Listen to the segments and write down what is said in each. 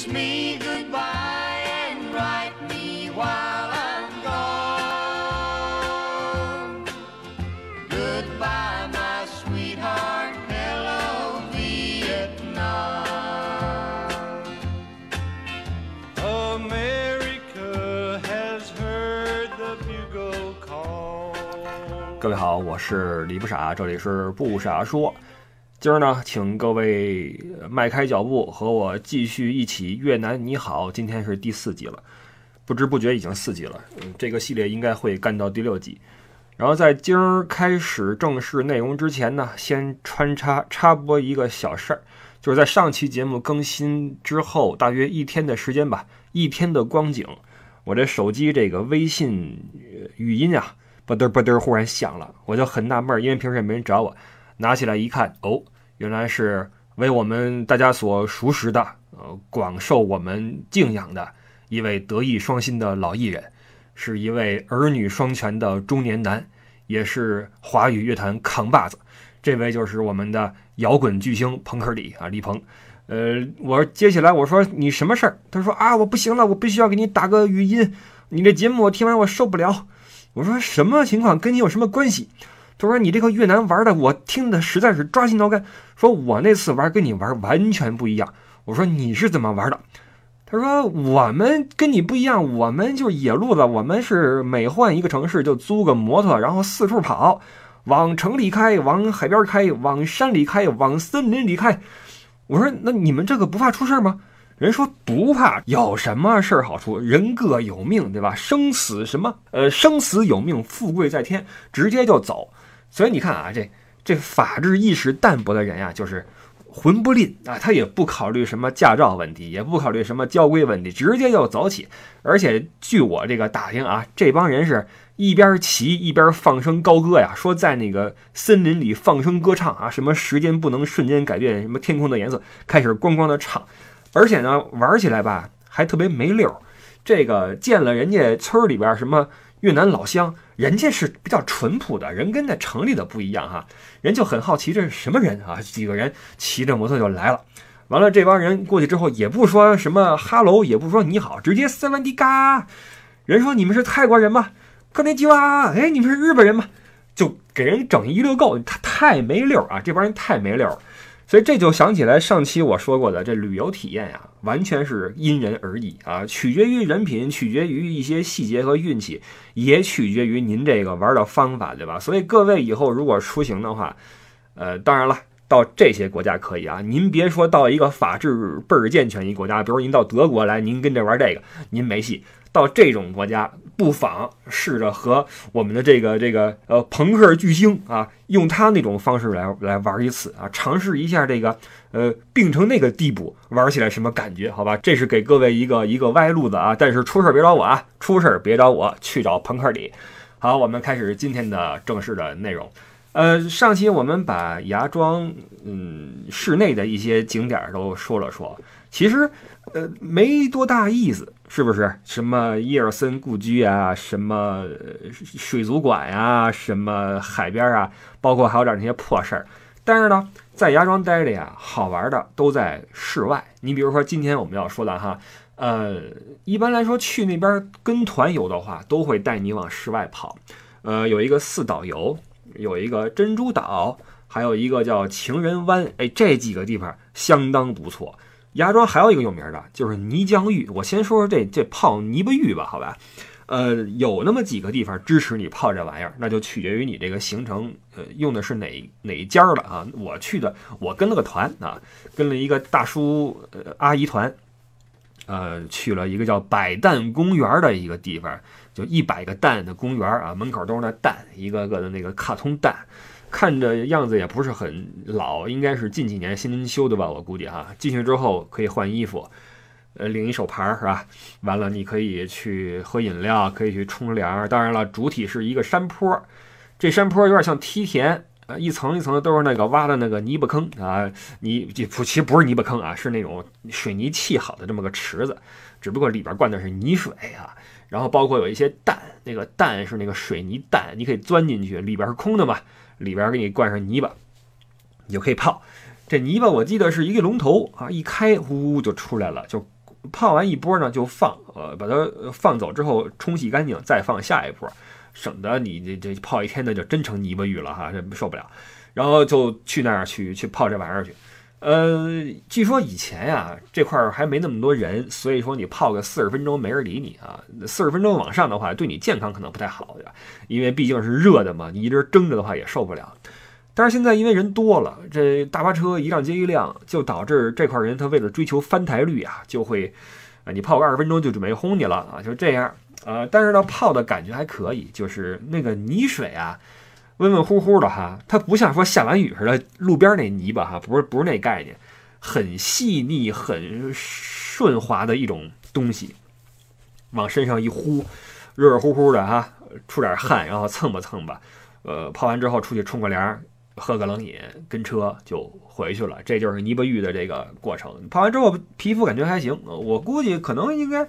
kiss me goodbye and write me while I'm gone. Goodbye, my sweetheart. Hello, Vietnam. America has heard the bugle call. 各位好，我是李不傻，这里是不傻说。今儿呢，请各位迈开脚步，和我继续一起越南你好。今天是第四集了，不知不觉已经四集了。嗯，这个系列应该会干到第六集。然后在今儿开始正式内容之前呢，先穿插插播一个小事儿，就是在上期节目更新之后，大约一天的时间吧，一天的光景，我这手机这个微信语音啊，吧嘚吧嘚忽然响了，我就很纳闷，因为平时也没人找我，拿起来一看，哦，原来是为我们大家所熟识的，呃，广受我们敬仰的一位德艺双馨的老艺人，是一位儿女双全的中年男，也是华语乐坛扛把子。这位就是我们的摇滚巨星朋克李啊，李鹏。呃，我接起来我说你什么事儿？他说啊，我不行了，我必须要给你打个语音，你这节目我听完我受不了。我说什么情况？跟你有什么关系？他说你这个越南玩的，我听的实在是抓心挠肝。说我那次玩跟你玩完全不一样。我说你是怎么玩的？他说我们跟你不一样，我们就是野路子，我们是每换一个城市就租个摩托，然后四处跑，往城里开，往海边开，往山里开，往森林里开。我说那你们这个不怕出事吗？人说不怕，有什么事儿好出？人各有命，对吧？生死什么？呃，生死有命，富贵在天，直接就走。所以你看啊，这这法治意识淡薄的人呀，就是魂不吝啊，他也不考虑什么驾照问题，也不考虑什么交规问题，直接就走起。而且据我这个打听啊，这帮人是一边骑一边放声高歌呀，说在那个森林里放声歌唱啊，什么时间不能瞬间改变什么天空的颜色，开始咣咣的唱。而且呢，玩起来吧还特别没溜儿。这个见了人家村里边什么越南老乡，人家是比较淳朴的人，跟在城里的不一样哈。人就很好奇这是什么人啊？几个人骑着摩托就来了。完了，这帮人过去之后也不说什么哈喽，也不说你好，直接塞万迪嘎。人说你们是泰国人吗？克内基哇，哎，你们是日本人吗？就给人整一溜够，他太没溜啊！这帮人太没溜儿。所以这就想起来上期我说过的，这旅游体验呀，完全是因人而异啊，取决于人品，取决于一些细节和运气，也取决于您这个玩的方法，对吧？所以各位以后如果出行的话，呃，当然了，到这些国家可以啊，您别说到一个法治倍儿健全一国家，比如您到德国来，您跟这玩这个，您没戏。到这种国家，不妨试着和我们的这个这个呃朋克巨星啊，用他那种方式来来玩一次啊，尝试一下这个呃病成那个地步，玩起来什么感觉？好吧，这是给各位一个一个歪路子啊。但是出事别找我啊，出事别找我，去找朋克里。好，我们开始今天的正式的内容。呃，上期我们把芽庄嗯室内的一些景点都说了说，其实呃没多大意思。是不是什么伊尔森故居啊，什么水族馆呀，什么海边啊，包括还有点那些破事儿。但是呢，在芽庄待着呀，好玩的都在室外。你比如说今天我们要说的哈，呃，一般来说去那边跟团游的话，都会带你往室外跑。呃，有一个四岛游，有一个珍珠岛，还有一个叫情人湾。哎，这几个地方相当不错。芽庄还有一个有名的，就是泥浆浴。我先说说这这泡泥巴浴吧，好吧？呃，有那么几个地方支持你泡这玩意儿，那就取决于你这个行程，呃，用的是哪哪一家了啊？我去的，我跟了个团啊，跟了一个大叔呃阿姨团，呃，去了一个叫百蛋公园的一个地方，就一百个蛋的公园啊，门口都是那蛋，一个个的那个卡通蛋。看着样子也不是很老，应该是近几年新修的吧，我估计哈。进去之后可以换衣服，呃，领一手牌是吧？完了你可以去喝饮料，可以去冲凉。当然了，主体是一个山坡，这山坡有点像梯田，呃，一层一层的都是那个挖的那个泥巴坑啊。泥不，其实不是泥巴坑啊，是那种水泥砌好的这么个池子，只不过里边灌的是泥水啊。然后包括有一些蛋，那个蛋是那个水泥蛋，你可以钻进去，里边是空的嘛。里边给你灌上泥巴，你就可以泡。这泥巴我记得是一个龙头啊，一开呼呼就出来了，就泡完一波呢就放，呃，把它放走之后冲洗干净，再放下一波，省得你这这泡一天的就真成泥巴浴了哈，这受不了。然后就去那儿去去泡这玩意儿去。呃，据说以前呀这块儿还没那么多人，所以说你泡个四十分钟没人理你啊。四十分钟往上的话，对你健康可能不太好，对吧？因为毕竟是热的嘛，你一直蒸着的话也受不了。但是现在因为人多了，这大巴车一辆接一辆，就导致这块人他为了追求翻台率啊，就会啊你泡个二十分钟就准备轰你了啊，就这样啊。但是呢泡的感觉还可以，就是那个泥水啊。温温乎乎的哈，它不像说下完雨似的路边那泥巴哈，不是不是那概念，很细腻、很顺滑的一种东西，往身上一呼，热热乎乎的哈，出点汗，然后蹭吧蹭吧，呃，泡完之后出去冲个凉，喝个冷饮，跟车就回去了。这就是泥巴浴的这个过程。泡完之后皮肤感觉还行，我估计可能应该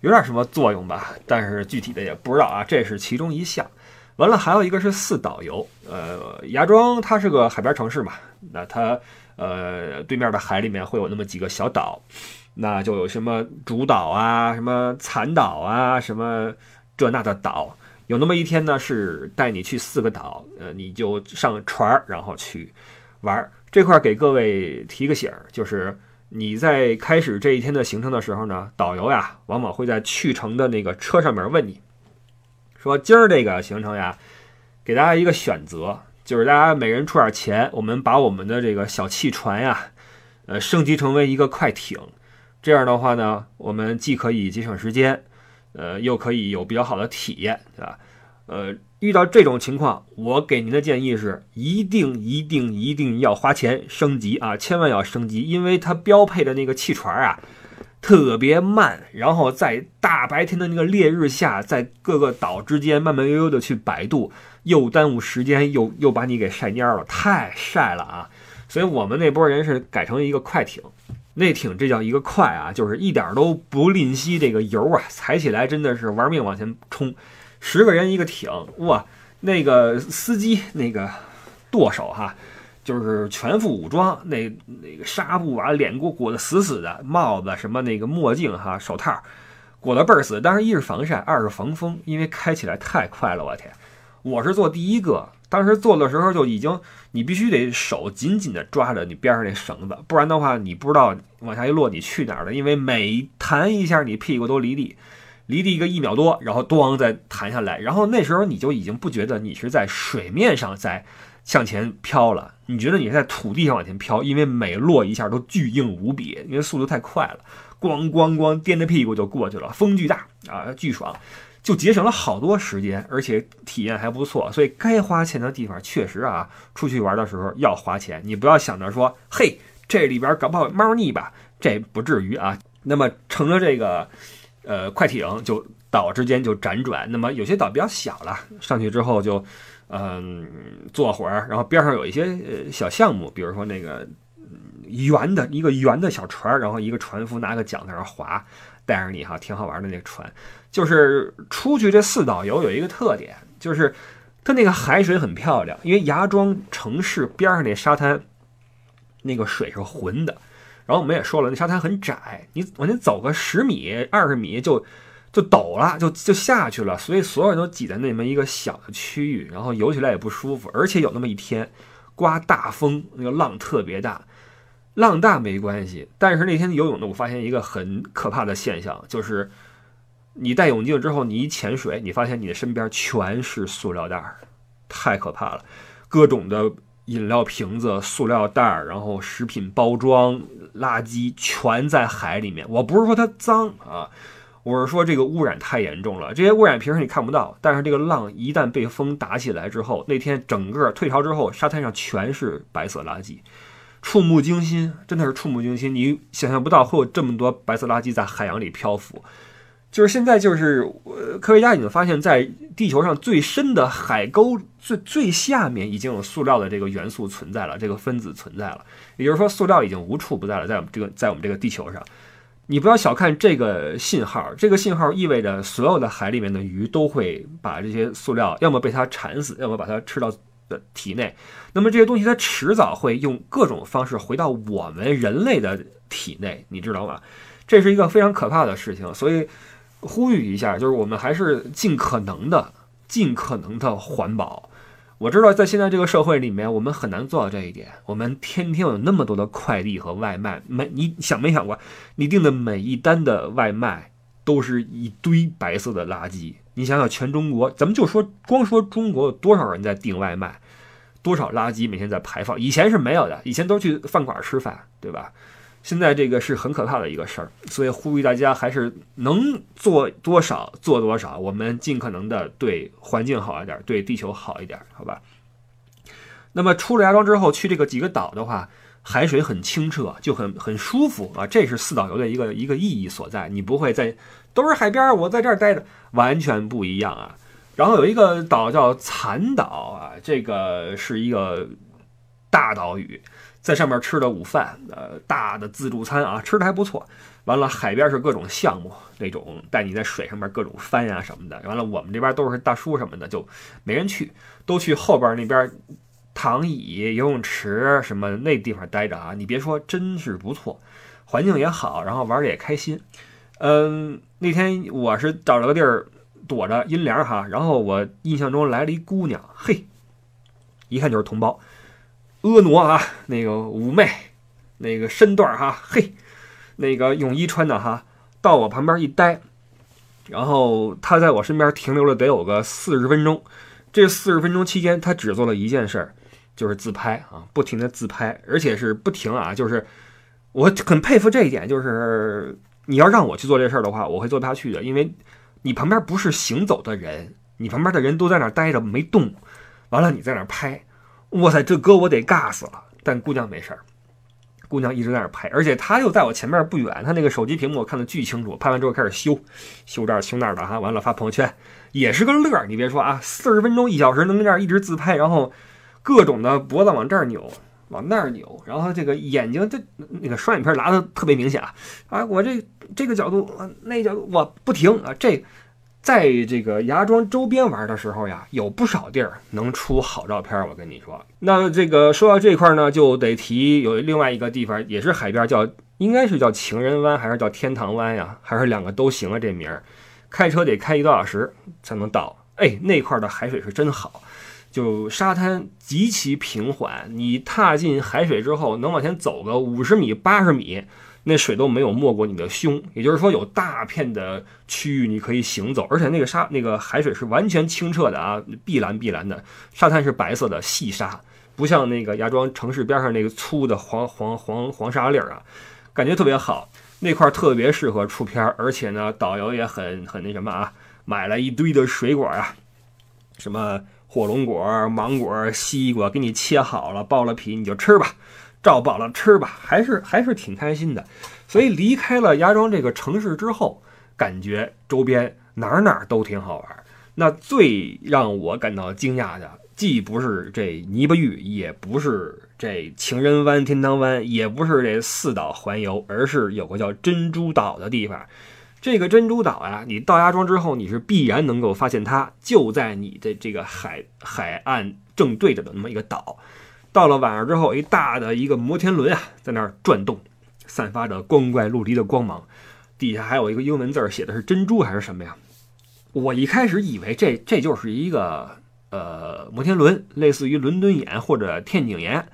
有点什么作用吧，但是具体的也不知道啊。这是其中一项。完了，还有一个是四岛游。呃，芽庄它是个海边城市嘛，那它呃对面的海里面会有那么几个小岛，那就有什么主岛啊，什么残岛啊，什么这那的岛。有那么一天呢，是带你去四个岛，呃，你就上船，然后去玩。这块给各位提个醒儿，就是你在开始这一天的行程的时候呢，导游呀，往往会在去程的那个车上面问你。说今儿这个行程呀，给大家一个选择，就是大家每人出点钱，我们把我们的这个小汽船呀，呃，升级成为一个快艇。这样的话呢，我们既可以节省时间，呃，又可以有比较好的体验，对吧？呃，遇到这种情况，我给您的建议是，一定一定一定要花钱升级啊，千万要升级，因为它标配的那个汽船啊。特别慢，然后在大白天的那个烈日下，在各个岛之间慢慢悠悠的去摆渡，又耽误时间，又又把你给晒蔫了，太晒了啊！所以我们那波人是改成一个快艇，那艇这叫一个快啊，就是一点都不吝惜这个油啊，踩起来真的是玩命往前冲，十个人一个艇，哇，那个司机那个舵手哈。就是全副武装，那那个纱布啊，脸裹裹得死死的，帽子什么那个墨镜哈，手套裹得倍儿死。当时一是防晒，二是防风，因为开起来太快了。我天，我是做第一个，当时做的时候就已经，你必须得手紧紧的抓着你边上那绳子，不然的话你不知道往下一落你去哪儿了。因为每弹一下你屁股都离地，离地一个一秒多，然后咣再弹下来，然后那时候你就已经不觉得你是在水面上在。向前飘了，你觉得你在土地上往前飘，因为每落一下都巨硬无比，因为速度太快了，咣咣咣，颠着屁股就过去了，风巨大啊，巨爽，就节省了好多时间，而且体验还不错。所以该花钱的地方确实啊，出去玩的时候要花钱，你不要想着说，嘿，这里边搞不好猫腻吧，这不至于啊。那么乘着这个呃快艇，就岛之间就辗转，那么有些岛比较小了，上去之后就。嗯，坐会儿，然后边上有一些小项目，比如说那个圆的一个圆的小船，然后一个船夫拿个桨在那划，带着你哈，挺好玩的那个船。就是出去这四岛游有一个特点，就是它那个海水很漂亮，因为芽庄城市边上那沙滩，那个水是浑的。然后我们也说了，那沙滩很窄，你往前走个十米、二十米就。就抖了，就就下去了，所以所有人都挤在那么一个小的区域，然后游起来也不舒服，而且有那么一天刮大风，那个浪特别大，浪大没关系，但是那天游泳呢，我发现一个很可怕的现象，就是你戴泳镜之后，你一潜水，你发现你的身边全是塑料袋，太可怕了，各种的饮料瓶子、塑料袋，然后食品包装、垃圾全在海里面。我不是说它脏啊。我是说，这个污染太严重了。这些污染平时你看不到，但是这个浪一旦被风打起来之后，那天整个退潮之后，沙滩上全是白色垃圾，触目惊心，真的是触目惊心。你想象不到会有这么多白色垃圾在海洋里漂浮。就是现在，就是科学家已经发现，在地球上最深的海沟最最下面，已经有塑料的这个元素存在了，这个分子存在了。也就是说，塑料已经无处不在了，在我们这个在我们这个地球上。你不要小看这个信号，这个信号意味着所有的海里面的鱼都会把这些塑料，要么被它缠死，要么把它吃到的体内。那么这些东西它迟早会用各种方式回到我们人类的体内，你知道吗？这是一个非常可怕的事情。所以呼吁一下，就是我们还是尽可能的、尽可能的环保。我知道在现在这个社会里面，我们很难做到这一点。我们天天有那么多的快递和外卖，每你想没想过，你订的每一单的外卖都是一堆白色的垃圾。你想想，全中国，咱们就说光说中国有多少人在订外卖，多少垃圾每天在排放？以前是没有的，以前都去饭馆吃饭，对吧？现在这个是很可怕的一个事儿，所以呼吁大家还是能做多少做多少，我们尽可能的对环境好一点，对地球好一点，好吧？那么出了芽庄之后，去这个几个岛的话，海水很清澈，就很很舒服啊，这是四岛游的一个一个意义所在。你不会在都是海边，我在这儿待着，完全不一样啊。然后有一个岛叫残岛啊，这个是一个大岛屿。在上面吃的午饭，呃，大的自助餐啊，吃的还不错。完了，海边是各种项目，那种带你在水上面各种翻呀什么的。完了，我们这边都是大叔什么的，就没人去，都去后边那边躺椅、游泳池什么那地方待着啊。你别说，真是不错，环境也好，然后玩的也开心。嗯，那天我是找了个地儿躲着阴凉哈，然后我印象中来了一姑娘，嘿，一看就是同胞。婀娜啊，那个妩媚，那个身段哈，嘿，那个泳衣穿的哈，到我旁边一待，然后他在我身边停留了得有个四十分钟。这四十分钟期间，他只做了一件事儿，就是自拍啊，不停的自拍，而且是不停啊，就是我很佩服这一点，就是你要让我去做这事儿的话，我会做不下去的，因为你旁边不是行走的人，你旁边的人都在那待着没动，完了你在那拍。哇塞，这哥我得尬死了！但姑娘没事儿，姑娘一直在那儿拍，而且她又在我前面不远，她那个手机屏幕我看的巨清楚。拍完之后开始修，修这儿修那儿的哈，完了发朋友圈，也是个乐儿。你别说啊，四十分钟一小时能在这儿一直自拍，然后各种的脖子往这儿扭，往那儿扭，然后这个眼睛这那个双眼皮拉的特别明显啊！啊，我这这个角度，那角度我不停啊，这。在这个芽庄周边玩的时候呀，有不少地儿能出好照片。我跟你说，那这个说到这块呢，就得提有另外一个地方，也是海边，叫应该是叫情人湾，还是叫天堂湾呀？还是两个都行啊？这名儿，开车得开一个多小时才能到。哎，那块的海水是真好，就沙滩极其平缓，你踏进海水之后，能往前走个五十米、八十米。那水都没有没过你的胸，也就是说有大片的区域你可以行走，而且那个沙那个海水是完全清澈的啊，碧蓝碧蓝的，沙滩是白色的细沙，不像那个芽庄城市边上那个粗的黄黄黄黄沙粒儿啊，感觉特别好，那块特别适合出片，而且呢导游也很很那什么啊，买了一堆的水果啊，什么火龙果、芒果、西瓜，给你切好了剥了皮你就吃吧。照饱了吃吧，还是还是挺开心的。所以离开了芽庄这个城市之后，感觉周边哪儿哪儿都挺好玩。那最让我感到惊讶的，既不是这泥巴浴，也不是这情人湾、天堂湾，也不是这四岛环游，而是有个叫珍珠岛的地方。这个珍珠岛呀，你到芽庄之后，你是必然能够发现它就在你的这个海海岸正对着的那么一个岛。到了晚上之后，一大的一个摩天轮啊，在那儿转动，散发着光怪陆离的光芒，底下还有一个英文字儿，写的是珍珠还是什么呀？我一开始以为这这就是一个呃摩天轮，类似于伦敦眼或者天井眼。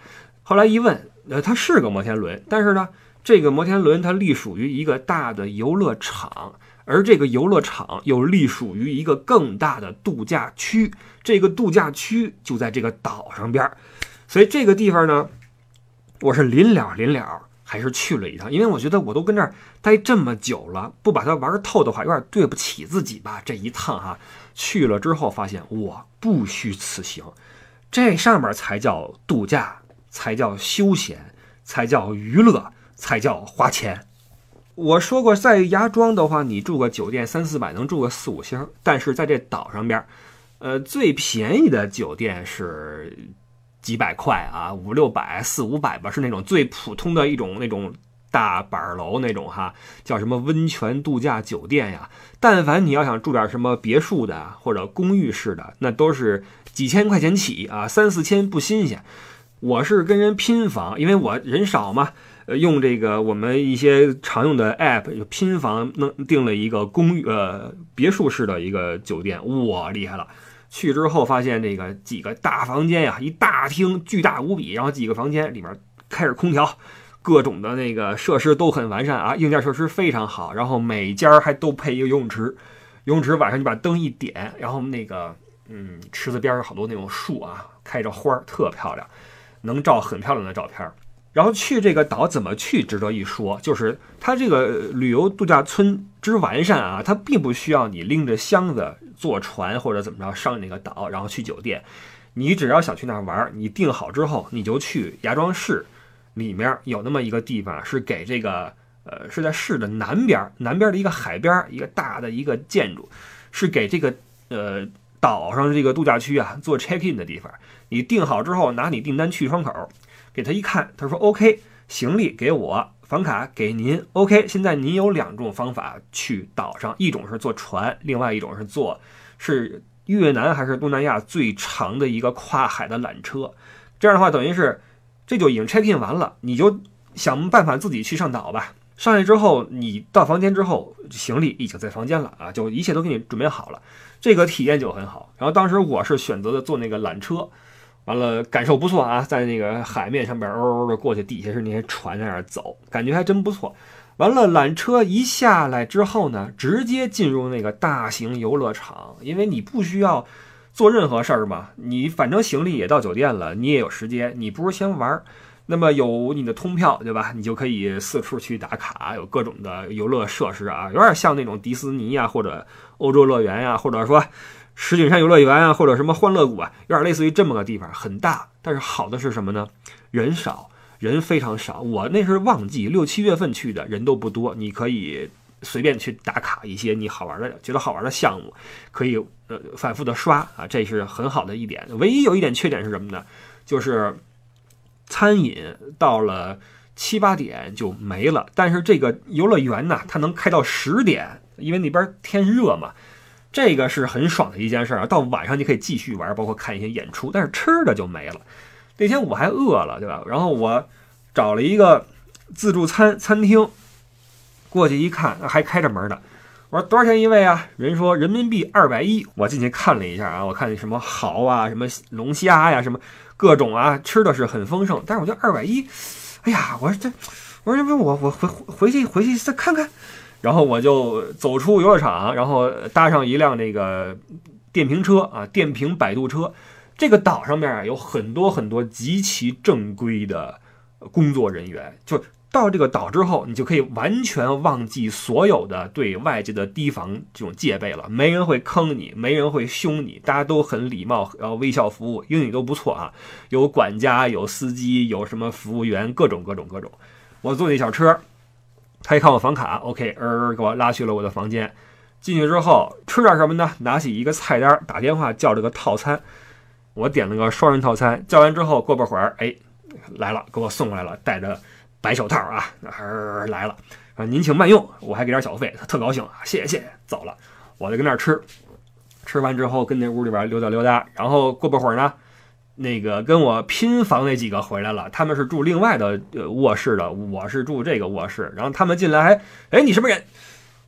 后来一问，呃，它是个摩天轮，但是呢，这个摩天轮它隶属于一个大的游乐场，而这个游乐场又隶属于一个更大的度假区，这个度假区就在这个岛上边儿。所以这个地方呢，我是临了临了，还是去了一趟，因为我觉得我都跟这儿待这么久了，不把它玩透的话，有点对不起自己吧。这一趟哈，去了之后发现，我不虚此行，这上面才叫度假，才叫休闲，才叫娱乐，才叫花钱。我说过，在芽庄的话，你住个酒店三四百能住个四五星，但是在这岛上边，呃，最便宜的酒店是。几百块啊，五六百、四五百吧，是那种最普通的一种那种大板楼那种哈，叫什么温泉度假酒店呀。但凡你要想住点什么别墅的或者公寓式的，那都是几千块钱起啊，三四千不新鲜。我是跟人拼房，因为我人少嘛，用这个我们一些常用的 app 拼房弄订了一个公寓呃别墅式的一个酒店，哇，厉害了！去之后发现这个几个大房间呀，一大厅巨大无比，然后几个房间里面开着空调，各种的那个设施都很完善啊，硬件设施非常好，然后每家还都配一个游泳池，游泳池晚上你把灯一点，然后那个嗯池子边上好多那种树啊，开着花儿，特漂亮，能照很漂亮的照片。然后去这个岛怎么去，值得一说，就是它这个旅游度假村之完善啊，它并不需要你拎着箱子坐船或者怎么着上那个岛，然后去酒店。你只要想去那儿玩，你订好之后，你就去芽庄市里面有那么一个地方，是给这个呃是在市的南边，南边的一个海边，一个大的一个建筑，是给这个呃岛上这个度假区啊做 check in 的地方。你订好之后，拿你订单去窗口。给他一看，他说：“OK，行李给我，房卡给您。OK，现在您有两种方法去岛上，一种是坐船，另外一种是坐是越南还是东南亚最长的一个跨海的缆车。这样的话，等于是这就已经 check in 完了，你就想办法自己去上岛吧。上去之后，你到房间之后，行李已经在房间了啊，就一切都给你准备好了，这个体验就很好。然后当时我是选择的坐那个缆车。”完了，感受不错啊，在那个海面上边嗷嗷的过去，底下是那些船在那儿走，感觉还真不错。完了，缆车一下来之后呢，直接进入那个大型游乐场，因为你不需要做任何事儿嘛，你反正行李也到酒店了，你也有时间，你不如先玩。那么有你的通票，对吧？你就可以四处去打卡，有各种的游乐设施啊，有点像那种迪士尼呀，或者欧洲乐园呀，或者说。石景山游乐园啊，或者什么欢乐谷啊，有点类似于这么个地方，很大。但是好的是什么呢？人少，人非常少。我那是旺季，六七月份去的，人都不多。你可以随便去打卡一些你好玩的、觉得好玩的项目，可以呃反复的刷啊，这是很好的一点。唯一有一点缺点是什么呢？就是餐饮到了七八点就没了。但是这个游乐园呢，它能开到十点，因为那边天热嘛。这个是很爽的一件事儿啊！到晚上你可以继续玩，包括看一些演出，但是吃的就没了。那天我还饿了，对吧？然后我找了一个自助餐餐厅，过去一看，还开着门呢。我说多少钱一位啊？人说人民币二百一。我进去看了一下啊，我看什么蚝啊，什么龙虾呀，什么各种啊，吃的是很丰盛。但是我觉得二百一，哎呀，我说这，我说这不我我回回去回去再看看。然后我就走出游乐场，然后搭上一辆那个电瓶车啊，电瓶摆渡车。这个岛上面啊有很多很多极其正规的工作人员，就到这个岛之后，你就可以完全忘记所有的对外界的提防这种戒备了。没人会坑你，没人会凶你，大家都很礼貌，然后微笑服务，英语都不错啊。有管家，有司机，有什么服务员，各种各种各种。我坐那小车。他一看我房卡，OK，呃，给我拉去了我的房间。进去之后吃点什么呢？拿起一个菜单，打电话叫了个套餐。我点了个双人套餐，叫完之后过不会儿，哎，来了，给我送过来了，戴着白手套啊，呃，来了。啊，您请慢用，我还给点小费，他特高兴啊，谢谢谢谢，走了。我就跟那儿吃，吃完之后跟那屋里边溜达溜达，然后过不会儿呢。那个跟我拼房那几个回来了，他们是住另外的卧室的，我是住这个卧室。然后他们进来还，哎，你什么人？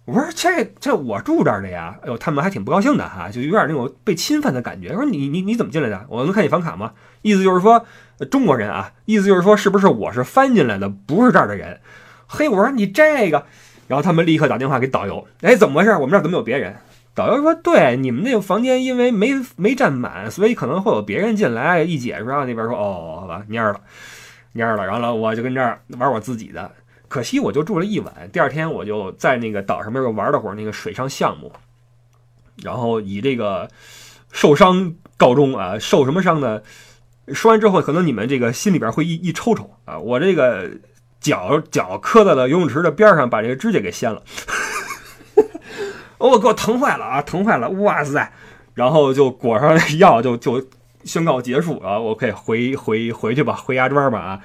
我说这这我住这儿的呀。哎呦，他们还挺不高兴的哈，就有点那种被侵犯的感觉。说你你你怎么进来的？我能看你房卡吗？意思就是说中国人啊，意思就是说是不是我是翻进来的，不是这儿的人？嘿，我说你这个，然后他们立刻打电话给导游，哎，怎么回事？我们这儿怎么有别人？导游说：“对，你们那个房间因为没没占满，所以可能会有别人进来。一解释，然后那边说：‘哦，好吧，蔫了，蔫了。’然后呢我就跟这儿玩我自己的。可惜我就住了一晚，第二天我就在那个岛上面又玩了会儿那个水上项目，然后以这个受伤告终啊。受什么伤呢？说完之后，可能你们这个心里边会一一抽抽啊。我这个脚脚磕在了游泳池的边上，把这个指甲给掀了。”哦，给我疼坏了啊！疼坏了，哇塞！然后就裹上药，就就宣告结束啊！我可以回回回去吧，回芽庄吧啊！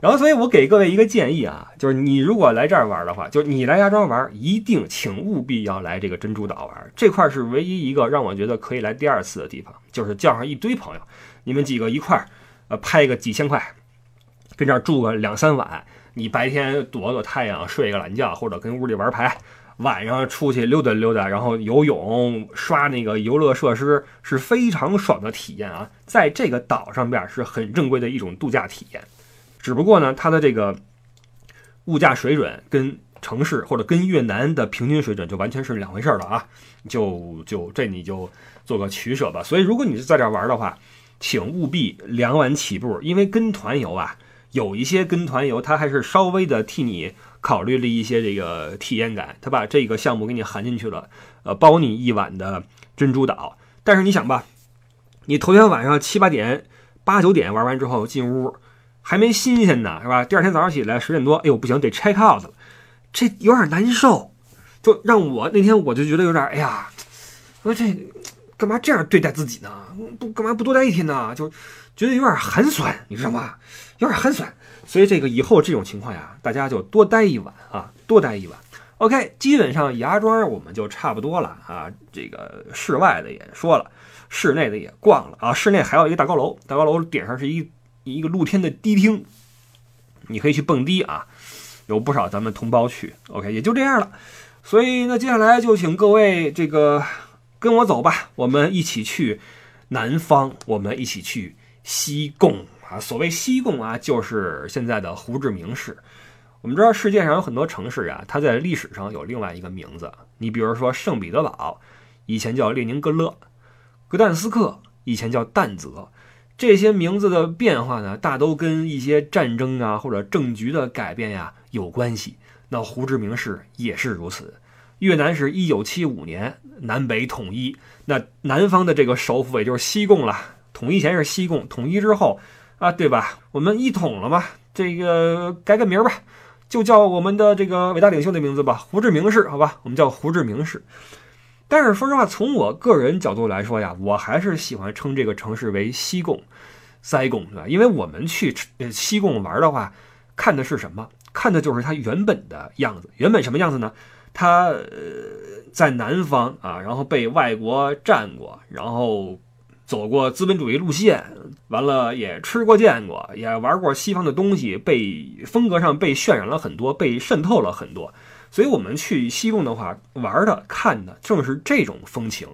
然后，所以我给各位一个建议啊，就是你如果来这儿玩的话，就是你来芽庄玩，一定请务必要来这个珍珠岛玩。这块是唯一一个让我觉得可以来第二次的地方，就是叫上一堆朋友，你们几个一块儿，呃，拍个几千块，跟这儿住个两三晚。你白天躲躲太阳，睡个懒觉，或者跟屋里玩牌，晚上出去溜达溜达，然后游泳、刷那个游乐设施，是非常爽的体验啊！在这个岛上边是很正规的一种度假体验。只不过呢，它的这个物价水准跟城市或者跟越南的平均水准就完全是两回事了啊！就就这你就做个取舍吧。所以如果你是在这玩的话，请务必两晚起步，因为跟团游啊。有一些跟团游，他还是稍微的替你考虑了一些这个体验感，他把这个项目给你含进去了，呃，包你一晚的珍珠岛。但是你想吧，你头天晚上七八点、八九点玩完之后进屋，还没新鲜呢，是吧？第二天早上起来十点多，哎呦不行，得 check out 了，这有点难受，就让我那天我就觉得有点，哎呀，说这干嘛这样对待自己呢？不干嘛不多待一天呢？就觉得有点寒酸，你知道吗？有点寒酸，所以这个以后这种情况呀，大家就多待一晚啊，多待一晚。OK，基本上芽庄我们就差不多了啊。这个室外的也说了，室内的也逛了啊。室内还有一个大高楼，大高楼顶上是一一个露天的迪厅，你可以去蹦迪啊。有不少咱们同胞去，OK，也就这样了。所以那，接下来就请各位这个跟我走吧，我们一起去南方，我们一起去西贡。啊，所谓西贡啊，就是现在的胡志明市。我们知道世界上有很多城市啊，它在历史上有另外一个名字。你比如说圣彼得堡，以前叫列宁格勒；格但斯克以前叫但泽。这些名字的变化呢，大都跟一些战争啊或者政局的改变呀有关系。那胡志明市也是如此。越南是一九七五年南北统一，那南方的这个首府也就是西贡了。统一前是西贡，统一之后。啊，对吧？我们一统了嘛，这个改个名儿吧，就叫我们的这个伟大领袖的名字吧，胡志明市，好吧？我们叫胡志明市。但是说实话，从我个人角度来说呀，我还是喜欢称这个城市为西贡、塞贡，对吧？因为我们去西贡玩的话，看的是什么？看的就是它原本的样子。原本什么样子呢？它呃在南方啊，然后被外国占过，然后。走过资本主义路线，完了也吃过见过，也玩过西方的东西，被风格上被渲染了很多，被渗透了很多。所以，我们去西贡的话，玩的看的正是这种风情。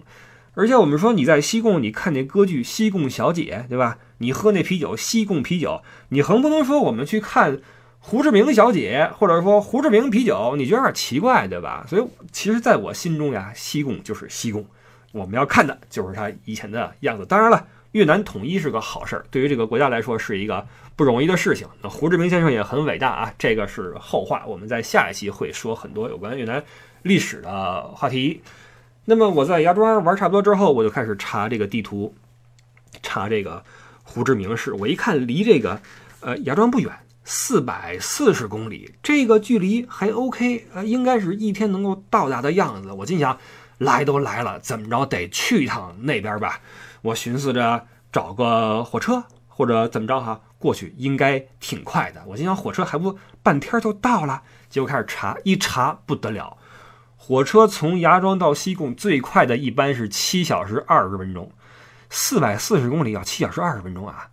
而且，我们说你在西贡，你看那歌剧《西贡小姐》，对吧？你喝那啤酒，西贡啤酒，你横不能说我们去看胡志明小姐，或者说胡志明啤酒，你觉得有点奇怪，对吧？所以，其实在我心中呀，西贡就是西贡。我们要看的就是它以前的样子。当然了，越南统一是个好事儿，对于这个国家来说是一个不容易的事情。那胡志明先生也很伟大啊，这个是后话。我们在下一期会说很多有关越南历史的话题。那么我在芽庄玩差不多之后，我就开始查这个地图，查这个胡志明市。我一看离这个呃芽庄不远，四百四十公里，这个距离还 OK，呃，应该是一天能够到达的样子。我心想。来都来了，怎么着得去一趟那边吧？我寻思着找个火车或者怎么着哈，过去应该挺快的。我心想火车还不半天就到了，结果开始查，一查不得了，火车从芽庄到西贡最快的一班是七小时二十分钟，四百四十公里要七小时二十分钟啊！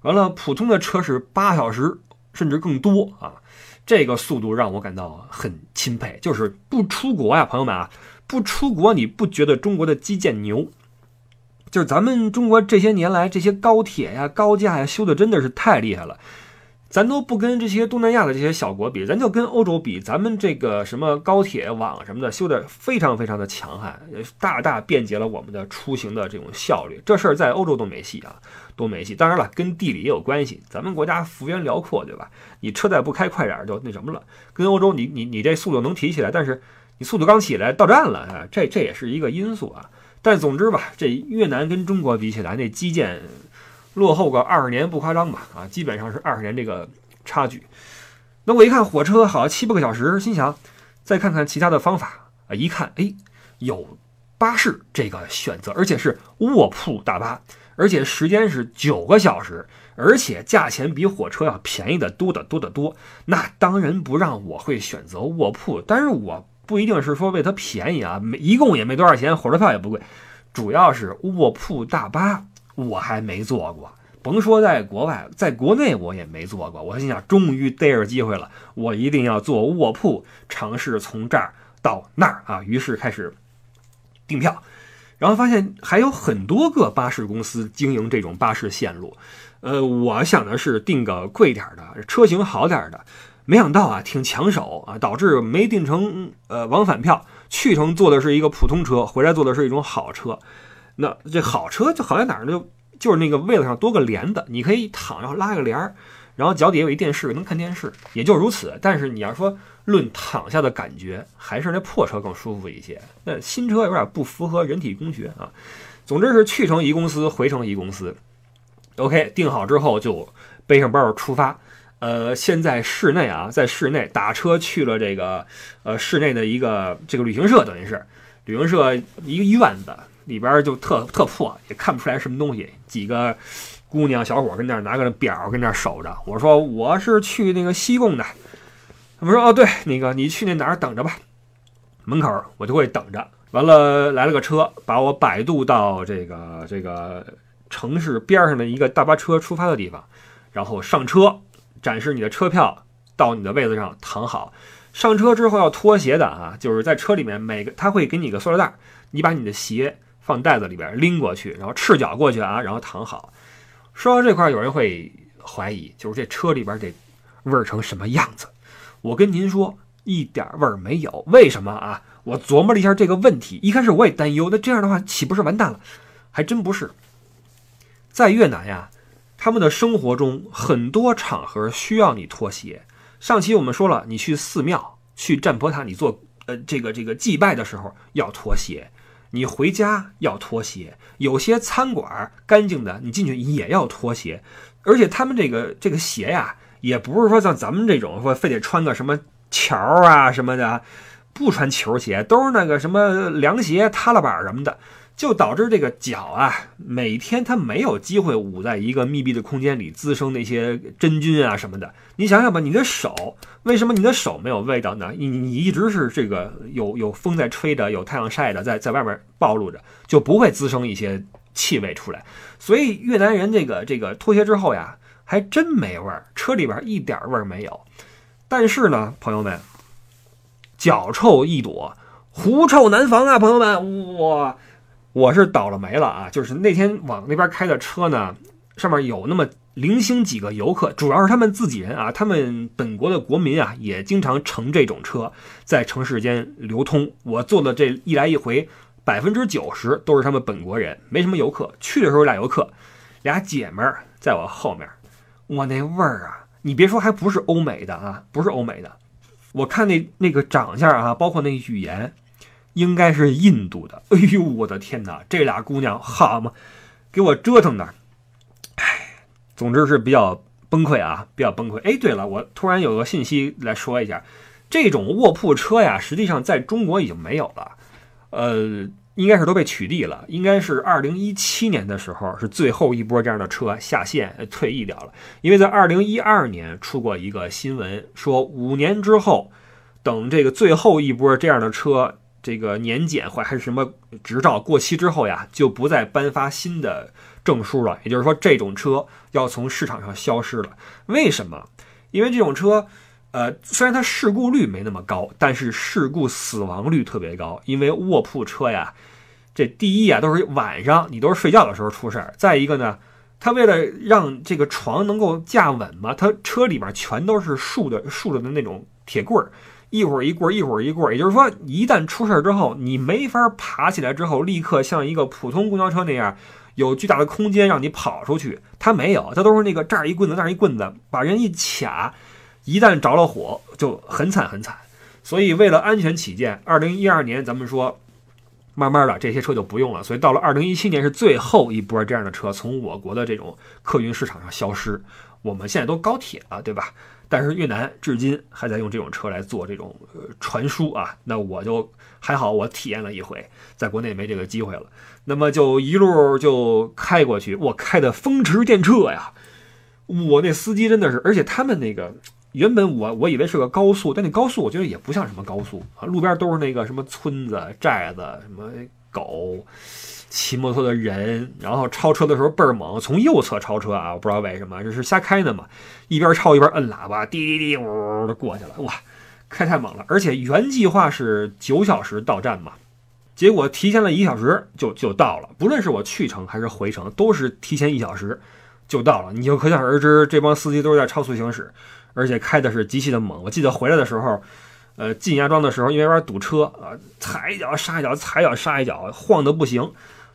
完了，普通的车是八小时甚至更多啊！这个速度让我感到很钦佩，就是不出国呀，朋友们啊！不出国，你不觉得中国的基建牛？就是咱们中国这些年来这些高铁呀、高架呀修的真的是太厉害了。咱都不跟这些东南亚的这些小国比，咱就跟欧洲比，咱们这个什么高铁网什么的修的非常非常的强悍，大大便捷了我们的出行的这种效率。这事儿在欧洲都没戏啊，都没戏。当然了，跟地理也有关系，咱们国家幅员辽阔，对吧？你车再不开快点儿就那什么了。跟欧洲，你你你这速度能提起来，但是。速度刚起来到站了啊，这这也是一个因素啊。但总之吧，这越南跟中国比起来，那基建落后个二十年不夸张吧？啊，基本上是二十年这个差距。那我一看火车好七八个小时，心想再看看其他的方法啊，一看哎，有巴士这个选择，而且是卧铺大巴，而且时间是九个小时，而且价钱比火车要便宜的多得多得多。那当仁不让我会选择卧铺，但是我。不一定是说为它便宜啊，没一共也没多少钱，火车票也不贵，主要是卧铺大巴我还没坐过，甭说在国外，在国内我也没坐过。我心想，终于逮着机会了，我一定要坐卧铺，尝试从这儿到那儿啊。于是开始订票，然后发现还有很多个巴士公司经营这种巴士线路。呃，我想的是订个贵点的，车型好点的，没想到啊，挺抢手啊，导致没订成呃往返票。去程坐的是一个普通车，回来坐的是一种好车。那这好车就好在哪儿呢？就就是那个位子上多个帘子，你可以躺，然后拉个帘儿，然后脚底下有一电视，能看电视，也就如此。但是你要说论躺下的感觉，还是那破车更舒服一些。那新车有点不符合人体工学啊。总之是去程一公司，回程一公司。OK，订好之后就背上包出发。呃，现在室内啊，在室内打车去了这个呃室内的一个这个旅行社，等于是旅行社一个院子里边就特特破，也看不出来什么东西。几个姑娘小伙跟那儿拿个表跟那儿守着。我说我是去那个西贡的，他们说哦对，那个你去那哪儿等着吧，门口我就会等着。完了来了个车，把我摆渡到这个这个城市边上的一个大巴车出发的地方，然后上车。展示你的车票，到你的位子上躺好。上车之后要脱鞋的啊，就是在车里面每个他会给你个塑料袋，你把你的鞋放袋子里边拎过去，然后赤脚过去啊，然后躺好。说到这块，有人会怀疑，就是这车里边这味儿成什么样子？我跟您说，一点味儿没有。为什么啊？我琢磨了一下这个问题，一开始我也担忧，那这样的话岂不是完蛋了？还真不是，在越南呀。他们的生活中很多场合需要你脱鞋。上期我们说了，你去寺庙、去占婆塔，你做呃这个这个祭拜的时候要脱鞋；你回家要脱鞋。有些餐馆干净的，你进去也要脱鞋。而且他们这个这个鞋呀，也不是说像咱们这种说非得穿个什么桥啊什么的，不穿球鞋，都是那个什么凉鞋、踏拉板什么的。就导致这个脚啊，每天它没有机会捂在一个密闭的空间里滋生那些真菌啊什么的。你想想吧，你的手为什么你的手没有味道呢？你你一直是这个有有风在吹着，有太阳晒着，在在外面暴露着，就不会滋生一些气味出来。所以越南人这个这个脱鞋之后呀，还真没味儿，车里边一点味儿没有。但是呢，朋友们，脚臭易躲，狐臭难防啊，朋友们，哇！我是倒了霉了啊！就是那天往那边开的车呢，上面有那么零星几个游客，主要是他们自己人啊。他们本国的国民啊，也经常乘这种车在城市间流通。我坐的这一来一回，百分之九十都是他们本国人，没什么游客。去的时候俩游客，俩姐们儿在我后面，我那味儿啊，你别说，还不是欧美的啊，不是欧美的。我看那那个长相啊，包括那语言。应该是印度的。哎呦，我的天哪！这俩姑娘好嘛，给我折腾的。哎，总之是比较崩溃啊，比较崩溃。哎，对了，我突然有个信息来说一下，这种卧铺车呀，实际上在中国已经没有了，呃，应该是都被取缔了。应该是二零一七年的时候是最后一波这样的车下线退役掉了，因为在二零一二年出过一个新闻，说五年之后，等这个最后一波这样的车。这个年检或还是什么执照过期之后呀，就不再颁发新的证书了。也就是说，这种车要从市场上消失了。为什么？因为这种车，呃，虽然它事故率没那么高，但是事故死亡率特别高。因为卧铺车呀，这第一啊都是晚上，你都是睡觉的时候出事儿。再一个呢，它为了让这个床能够架稳嘛，它车里面全都是竖的竖着的那种铁棍儿。一会儿一棍儿，一会儿一棍儿，也就是说，一旦出事儿之后，你没法爬起来之后立刻像一个普通公交车那样有巨大的空间让你跑出去。它没有，它都是那个这儿一棍子，那儿一棍子，把人一卡，一旦着了火就很惨很惨。所以为了安全起见，二零一二年咱们说，慢慢的这些车就不用了。所以到了二零一七年是最后一波这样的车从我国的这种客运市场上消失。我们现在都高铁了，对吧？但是越南至今还在用这种车来做这种传输啊，那我就还好，我体验了一回，在国内没这个机会了。那么就一路就开过去，我开的风驰电掣呀！我那司机真的是，而且他们那个原本我我以为是个高速，但那高速我觉得也不像什么高速啊，路边都是那个什么村子、寨子、什么狗，骑摩托的人，然后超车的时候倍儿猛，从右侧超车啊，我不知道为什么，这是瞎开呢嘛，一边超一边摁喇叭，滴滴滴，呜呜的过去了，哇，开太猛了，而且原计划是九小时到站嘛，结果提前了一小时就就到了，不论是我去程还是回程，都是提前一小时就到了，你就可想而知，这帮司机都是在超速行驶，而且开的是极其的猛，我记得回来的时候。呃，进芽庄的时候，因为有点堵车啊，踩一脚刹一脚，踩一脚刹一脚，晃的不行，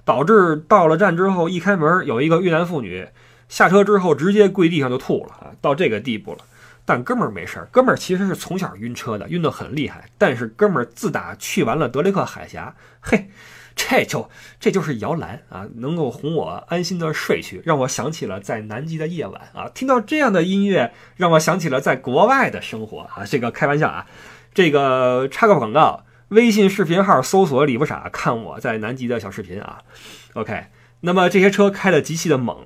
导致到了站之后，一开门有一个越南妇女下车之后直接跪地上就吐了啊，到这个地步了。但哥们儿没事儿，哥们儿其实是从小晕车的，晕得很厉害。但是哥们儿自打去完了德雷克海峡，嘿，这就这就是摇篮啊，能够哄我安心的睡去，让我想起了在南极的夜晚啊，听到这样的音乐，让我想起了在国外的生活啊。这个开玩笑啊。这个插个广告，微信视频号搜索“李不傻”，看我在南极的小视频啊。OK，那么这些车开的极其的猛，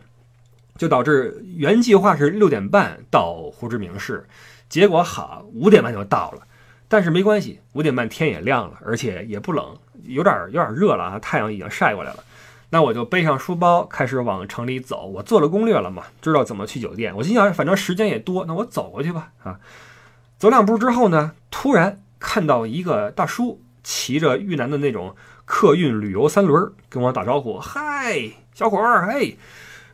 就导致原计划是六点半到胡志明市，结果好五点半就到了。但是没关系，五点半天也亮了，而且也不冷，有点有点热了啊，太阳已经晒过来了。那我就背上书包开始往城里走。我做了攻略了嘛，知道怎么去酒店。我心想，反正时间也多，那我走过去吧啊。走两步之后呢，突然看到一个大叔骑着豫南的那种客运旅游三轮，跟我打招呼：“嗨，小伙儿，嘿，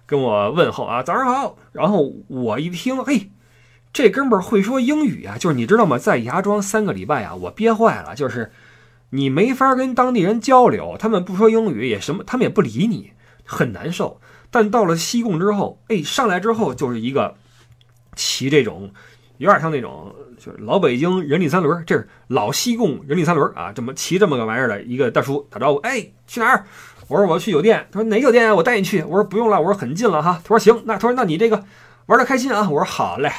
跟我问候啊，早上好。”然后我一听，嘿，这哥们儿会说英语啊，就是你知道吗？在芽庄三个礼拜啊，我憋坏了，就是你没法跟当地人交流，他们不说英语，也什么，他们也不理你，很难受。但到了西贡之后，哎，上来之后就是一个骑这种，有点像那种。就是老北京人力三轮，这是老西贡人力三轮啊，这么骑这么个玩意儿的一个大叔打招呼，哎，去哪儿？我说我要去酒店。他说哪酒店啊？我带你去。我说不用了，我说很近了哈。他说行，那他说那你这个玩的开心啊？我说好嘞，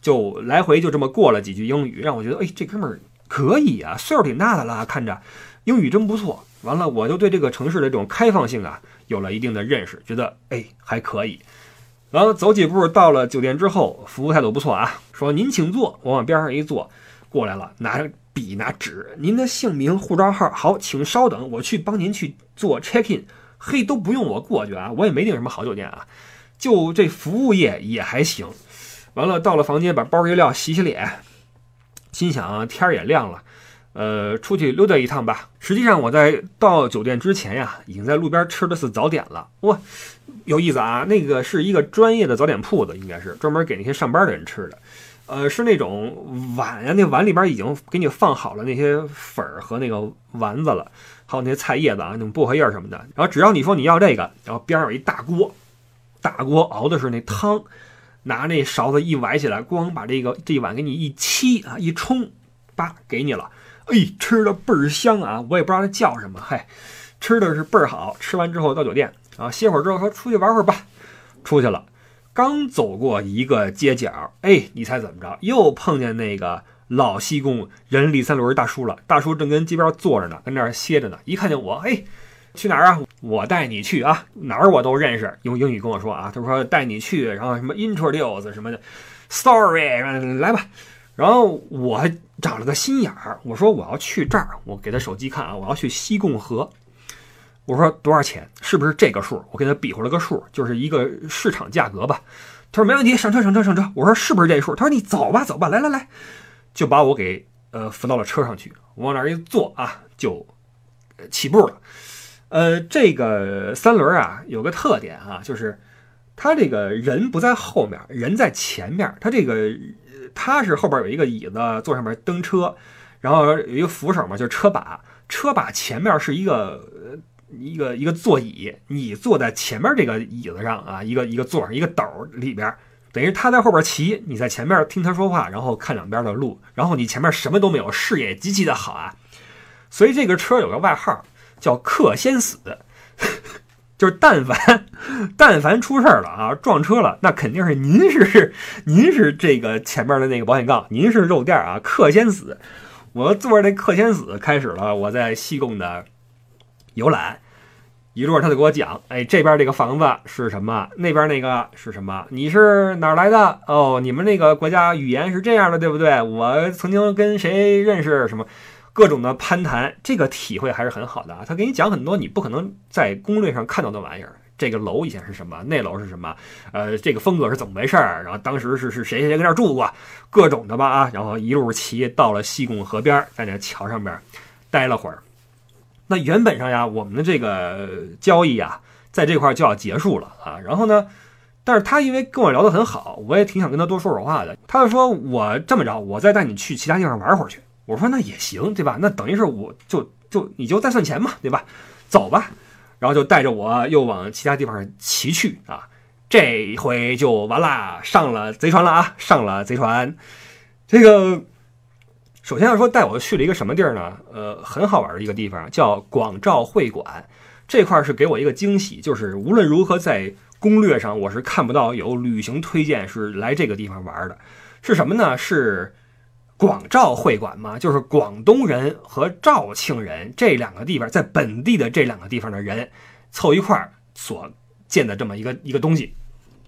就来回就这么过了几句英语，让我觉得哎，这哥们儿可以啊，岁数挺大的了，看着英语真不错。完了，我就对这个城市的这种开放性啊有了一定的认识，觉得哎还可以。然后走几步到了酒店之后，服务态度不错啊，说您请坐。我往边上一坐，过来了，拿笔拿纸，您的姓名、护照号，好，请稍等，我去帮您去做 check in。嘿，都不用我过去啊，我也没订什么好酒店啊，就这服务业也还行。完了到了房间，把包一撂，洗洗脸，心想天也亮了，呃，出去溜达一趟吧。实际上我在到酒店之前呀，已经在路边吃的是早点了，哇。有意思啊，那个是一个专业的早点铺子，应该是专门给那些上班的人吃的。呃，是那种碗呀，那碗里边已经给你放好了那些粉儿和那个丸子了，还有那些菜叶子啊，那种薄荷叶什么的。然后只要你说你要这个，然后边上有一大锅，大锅熬的是那汤，拿那勺子一崴起来，咣把这个这一碗给你一沏啊，一冲，叭给你了。哎，吃的倍儿香啊！我也不知道它叫什么，嗨，吃的是倍儿好。吃完之后到酒店。啊，歇会儿之后说出去玩会儿吧，出去了，刚走过一个街角，哎，你猜怎么着？又碰见那个老西贡人力三轮大叔了。大叔正跟街边坐着呢，跟那儿歇着呢。一看见我，哎，去哪儿啊？我带你去啊，哪儿我都认识。用英语跟我说啊，他说带你去，然后什么 introduce 什么的，story 来吧。然后我长了个心眼儿，我说我要去这儿，我给他手机看啊，我要去西贡河。我说多少钱？是不是这个数？我给他比划了个数，就是一个市场价格吧。他说没问题，上车上车上车。我说是不是这数？他说你走吧走吧，来来来，就把我给呃扶到了车上去，我往那儿一坐啊，就起步了。呃，这个三轮啊有个特点啊，就是他这个人不在后面，人在前面。他这个他是后边有一个椅子，坐上面蹬车，然后有一个扶手嘛，就是车把，车把前面是一个。一个一个座椅，你坐在前面这个椅子上啊，一个一个座上一个斗里边，等于他在后边骑，你在前面听他说话，然后看两边的路，然后你前面什么都没有，视野极其的好啊。所以这个车有个外号叫“克先死”，就是但凡但凡出事了啊，撞车了，那肯定是您是您是这个前面的那个保险杠，您是肉垫啊，克先死。我坐着这克先死开始了，我在西贡的。游览一路，他就给我讲：“哎，这边这个房子是什么？那边那个是什么？你是哪来的？哦，你们那个国家语言是这样的，对不对？我曾经跟谁认识？什么？各种的攀谈，这个体会还是很好的啊。他给你讲很多你不可能在攻略上看到的玩意儿。这个楼以前是什么？那楼是什么？呃，这个风格是怎么回事儿？然后当时是是谁谁谁跟那儿住过？各种的吧啊。然后一路骑到了西贡河边，在那桥上边待了会儿。那原本上呀，我们的这个交易啊，在这块就要结束了啊。然后呢，但是他因为跟我聊得很好，我也挺想跟他多说说话的。他就说我这么着，我再带你去其他地方玩会儿去。我说那也行，对吧？那等于是我就就你就再算钱嘛，对吧？走吧。然后就带着我又往其他地方骑去啊。这回就完啦，上了贼船了啊，上了贼船。这个。首先要说带我去了一个什么地儿呢？呃，很好玩的一个地方，叫广照会馆。这块是给我一个惊喜，就是无论如何在攻略上我是看不到有旅行推荐是来这个地方玩的。是什么呢？是广照会馆嘛？就是广东人和肇庆人这两个地方，在本地的这两个地方的人凑一块儿所建的这么一个一个东西。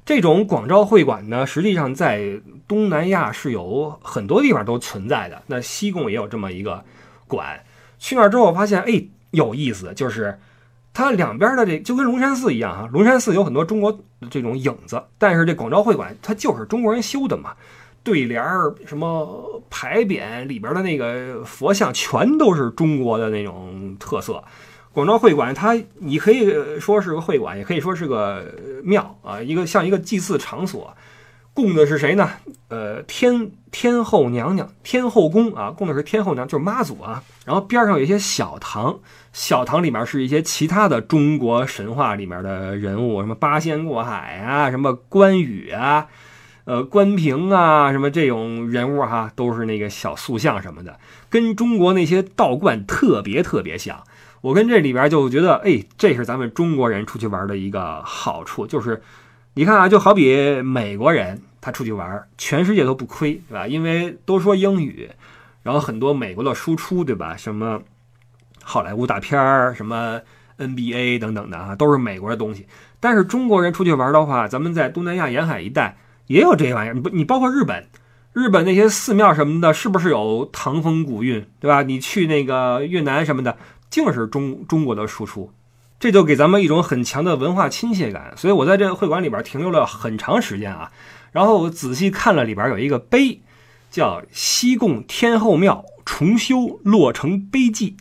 这种广照会馆呢，实际上在东南亚是有很多地方都存在的。那西贡也有这么一个馆，去那儿之后发现，哎，有意思，就是它两边的这就跟龙山寺一样啊。龙山寺有很多中国这种影子，但是这广照会馆它就是中国人修的嘛，对联儿、什么牌匾里边的那个佛像，全都是中国的那种特色。广州会馆，它你可以说是个会馆，也可以说是个庙啊，一个像一个祭祀场所，供的是谁呢？呃，天天后娘娘，天后宫啊，供的是天后娘，就是妈祖啊。然后边上有一些小堂，小堂里面是一些其他的中国神话里面的人物，什么八仙过海啊，什么关羽啊，呃，关平啊，什么这种人物哈，都是那个小塑像什么的，跟中国那些道观特别特别像。我跟这里边就觉得，哎，这是咱们中国人出去玩的一个好处，就是你看啊，就好比美国人他出去玩，全世界都不亏，对吧？因为都说英语，然后很多美国的输出，对吧？什么好莱坞大片儿，什么 NBA 等等的啊，都是美国的东西。但是中国人出去玩的话，咱们在东南亚沿海一带也有这些玩意儿，你不，你包括日本，日本那些寺庙什么的，是不是有唐风古韵，对吧？你去那个越南什么的。竟是中中国的输出，这就给咱们一种很强的文化亲切感。所以我在这个会馆里边停留了很长时间啊。然后我仔细看了里边有一个碑，叫西贡天后庙重修落成碑记。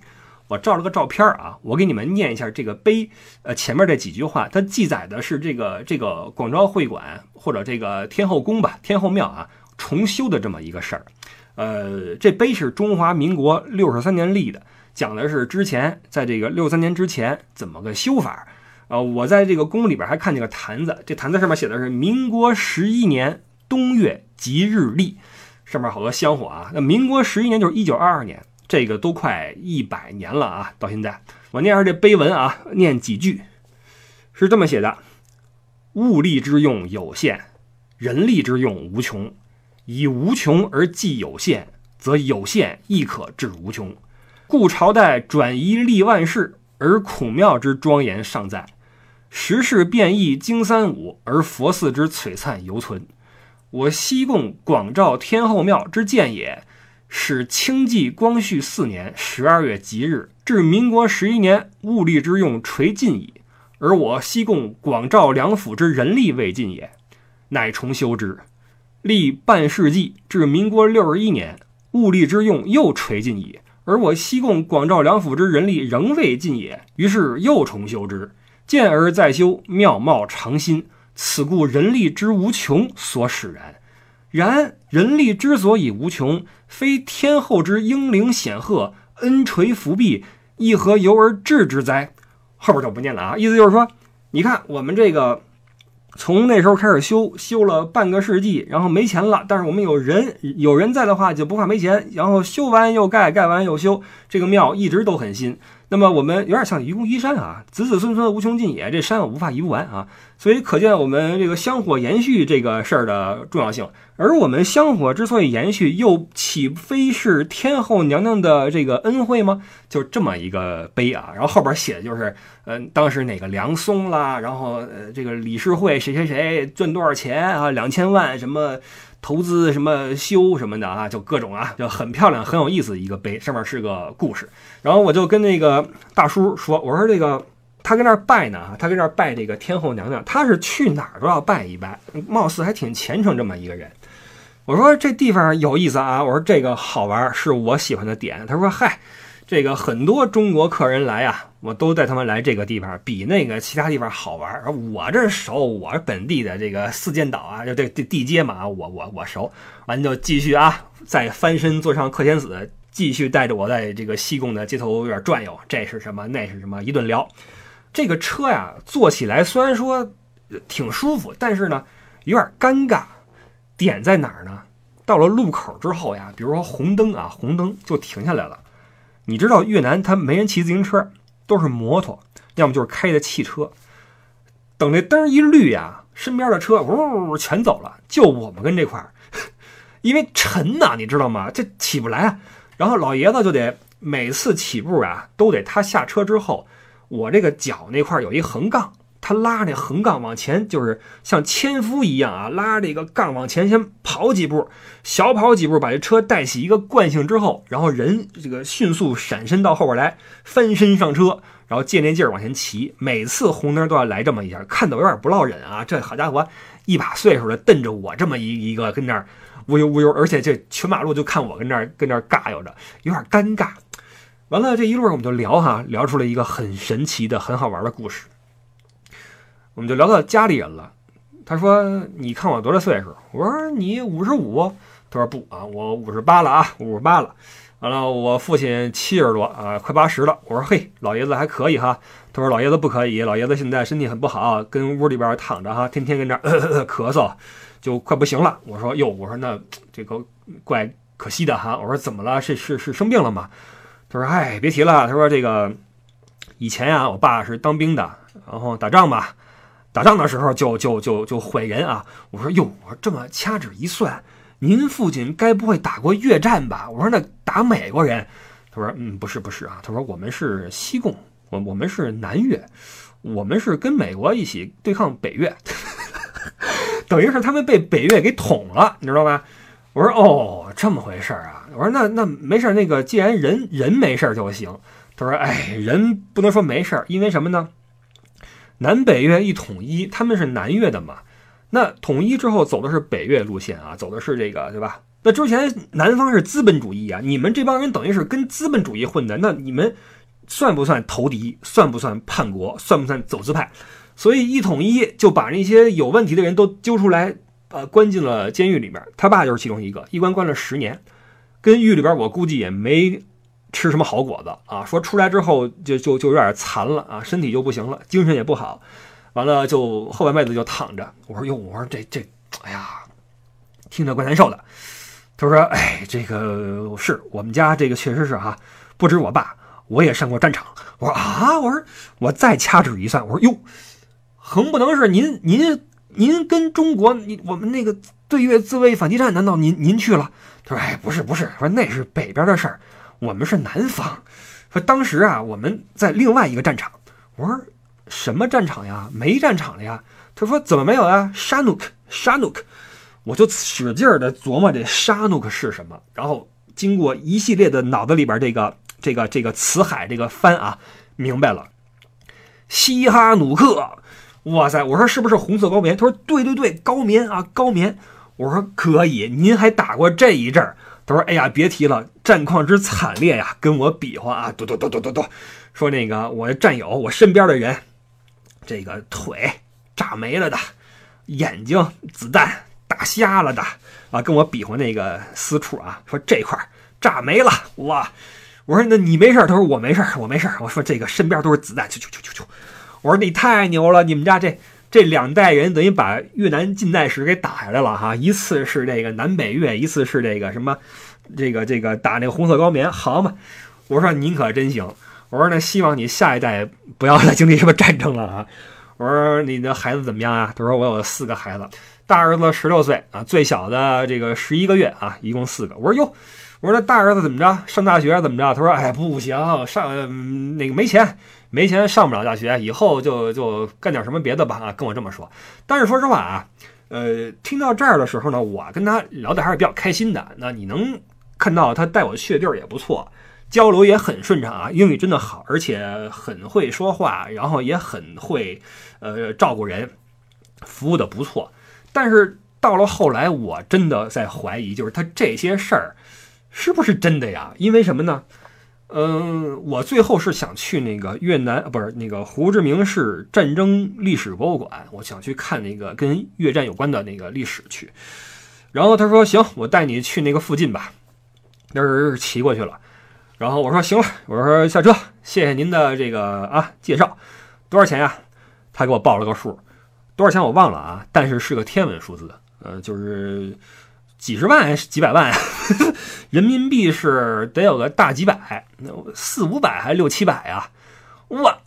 我照了个照片啊，我给你们念一下这个碑，呃，前面这几句话，它记载的是这个这个广昭会馆或者这个天后宫吧，天后庙啊重修的这么一个事儿。呃，这碑是中华民国六十三年立的。讲的是之前在这个六三年之前怎么个修法啊？我在这个宫里边还看见个坛子，这坛子上面写的是民国十一年冬月吉日历，上面好多香火啊。那民国十一年就是一九二二年，这个都快一百年了啊！到现在，我念下这碑文啊，念几句，是这么写的：物力之用有限，人力之用无穷，以无穷而计有限，则有限亦可致无穷。故朝代转移立万世，而孔庙之庄严尚在；时势变异经三五，而佛寺之璀璨犹存。我西贡广照天后庙之建也，始清纪光绪四年十二月吉日，至民国十一年，物力之用垂尽矣。而我西贡广照两府之人力未尽也，乃重修之。历半世纪，至民国六十一年，物力之用又垂尽矣。而我西贡广照两府之人力仍未尽也，于是又重修之，见而再修，妙貌常新。此故人力之无穷所使然。然人力之所以无穷，非天后之英灵显赫、恩垂福庇，亦何由而治之哉？后边就不念了啊，意思就是说，你看我们这个。从那时候开始修，修了半个世纪，然后没钱了。但是我们有人，有人在的话就不怕没钱。然后修完又盖，盖完又修，这个庙一直都很新。那么我们有点像愚公移山啊，子子孙孙无穷尽也，这山我无法移不完啊。所以可见我们这个香火延续这个事儿的重要性。而我们香火之所以延续，又岂非是天后娘娘的这个恩惠吗？就这么一个碑啊，然后后边写的就是，嗯，当时哪个梁松啦，然后呃，这个理事会谁谁谁赚多少钱啊，两千万什么投资什么修什么的啊，就各种啊，就很漂亮很有意思一个碑，上面是个故事。然后我就跟那个大叔说，我说这个他跟那儿拜呢，他跟那儿拜这个天后娘娘，他是去哪儿都要拜一拜，貌似还挺虔诚这么一个人。我说这地方有意思啊！我说这个好玩，是我喜欢的点。他说：“嗨，这个很多中国客人来呀，我都带他们来这个地方，比那个其他地方好玩。我这熟，我本地的这个四间岛啊，就这这地接嘛，我我我熟。完就继续啊，再翻身坐上客天子，继续带着我在这个西贡的街头院转悠。这是什么？那是什么？一顿聊。这个车呀，坐起来虽然说挺舒服，但是呢，有点尴尬。”点在哪儿呢？到了路口之后呀，比如说红灯啊，红灯就停下来了。你知道越南他没人骑自行车，都是摩托，要么就是开的汽车。等这灯一绿呀，身边的车呜全走了，就我们跟这块儿，因为沉呐，你知道吗？这起不来啊。然后老爷子就得每次起步啊，都得他下车之后，我这个脚那块有一横杠。他拉那横杠往前，就是像纤夫一样啊，拉这个杠往前，先跑几步，小跑几步，把这车带起一个惯性之后，然后人这个迅速闪身到后边来，翻身上车，然后借那劲儿往前骑。每次红灯都要来这么一下，看得有点不落忍啊！这好家伙，一把岁数的瞪着我这么一一个跟那儿呜悠呜悠，而且这全马路就看我跟那儿跟那儿尬悠着，有点尴尬。完了这一路上我们就聊哈，聊出了一个很神奇的、很好玩的故事。我们就聊到家里人了，他说：“你看我多大岁数？”我说：“你五十五。”他说：“不啊，我五十八了啊，五十八了。”完了，我父亲七十多啊，快八十了。我说：“嘿，老爷子还可以哈。”他说：“老爷子不可以，老爷子现在身体很不好，跟屋里边躺着哈，天天跟这 咳嗽，就快不行了。”我说：“哟，我说那这个怪可惜的哈。”我说：“怎么了？是是是生病了吗？”他说：“哎，别提了。”他说：“这个以前呀，我爸是当兵的，然后打仗吧。”打仗的时候就就就就毁人啊！我说哟，我这么掐指一算，您父亲该不会打过越战吧？我说那打美国人，他说嗯不是不是啊，他说我们是西贡，我我们是南越，我们是跟美国一起对抗北越，等于是他们被北越给捅了，你知道吧？我说哦这么回事啊！我说那那没事，那个既然人人没事就行。他说哎人不能说没事，因为什么呢？南北越一统一，他们是南越的嘛？那统一之后走的是北越路线啊，走的是这个，对吧？那之前南方是资本主义啊，你们这帮人等于是跟资本主义混的，那你们算不算投敌？算不算叛国？算不算走资派？所以一统一就把那些有问题的人都揪出来，呃，关进了监狱里面。他爸就是其中一个，一关关了十年，跟狱里边我估计也没。吃什么好果子啊？说出来之后就就就有点残了啊，身体就不行了，精神也不好，完了就后半辈子就躺着。我说哟，我说这这，哎呀，听着怪难受的。他说，哎，这个是我们家这个确实是哈，不止我爸，我也上过战场。我说啊，我说我再掐指一算，我说哟，横不能是您您您跟中国你我们那个对越自卫反击战，难道您您去了？他说，哎，不是不是，说那是北边的事儿。我们是南方，说当时啊，我们在另外一个战场。我说什么战场呀？没战场了呀？他说怎么没有啊？沙努克，沙努克，我就使劲儿的琢磨这沙努克是什么。然后经过一系列的脑子里边这个这个这个词海这个翻啊，明白了，西哈努克。哇塞！我说是不是红色高棉？他说对对对，高棉啊，高棉。我说可以，您还打过这一阵儿。他说：“哎呀，别提了，战况之惨烈呀！跟我比划啊，嘟嘟嘟嘟嘟嘟，说那个我的战友，我身边的人，这个腿炸没了的，眼睛子弹打瞎了的啊，跟我比划那个私处啊，说这块炸没了哇！我说那你没事他说我没事我没事我说这个身边都是子弹，啾啾啾啾啾。我说你太牛了，你们家这。”这两代人等于把越南近代史给打下来了哈，一次是这个南北越，一次是这个什么，这个这个打那个红色高棉，好嘛？我说您可真行，我说那希望你下一代不要再经历什么战争了啊！我说你的孩子怎么样啊？他说我有四个孩子，大儿子十六岁啊，最小的这个十一个月啊，一共四个。我说哟，我说那大儿子怎么着？上大学怎么着？他说哎不行，上、那个没钱，没钱上不了大学，以后就就干点什么别的吧啊，跟我这么说。但是说实话啊，呃，听到这儿的时候呢，我跟他聊的还是比较开心的。那你能看到他带我去的地儿也不错。交流也很顺畅啊，英语真的好，而且很会说话，然后也很会，呃，照顾人，服务的不错。但是到了后来，我真的在怀疑，就是他这些事儿是不是真的呀？因为什么呢？嗯，我最后是想去那个越南，不是那个胡志明市战争历史博物馆，我想去看那个跟越战有关的那个历史去。然后他说：“行，我带你去那个附近吧。”那是骑过去了。然后我说行了，我说下车，谢谢您的这个啊介绍，多少钱呀？他给我报了个数，多少钱我忘了啊，但是是个天文数字，呃，就是几十万、几百万，人民币是得有个大几百，四五百还是六七百啊？哇！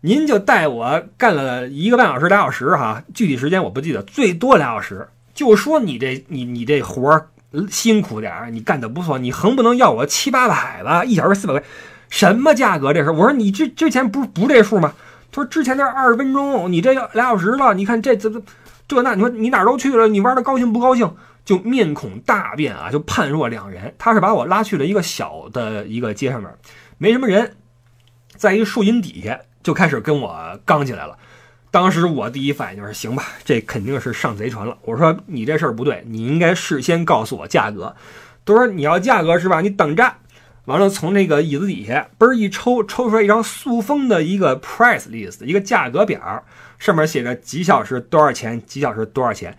您就带我干了一个半小时、俩小时哈，具体时间我不记得，最多俩小时。就说你这你你这活儿。辛苦点儿，你干的不错，你横不能要我七八百吧？一小时四百块，什么价格这是？我说你之之前不是不这数吗？他说之前那二十分钟，你这俩小时了。你看这怎么这那？你说你哪儿都去了，你玩的高兴不高兴？就面孔大变啊，就判若两人。他是把我拉去了一个小的一个街上面，没什么人，在一树荫底下就开始跟我刚起来了。当时我第一反应就是，行吧，这肯定是上贼船了。我说你这事儿不对，你应该事先告诉我价格。都说你要价格是吧？你等着。完了，从那个椅子底下嘣一抽，抽出来一张塑封的一个 price list，一个价格表，上面写着几小时多少钱，几小时多少钱，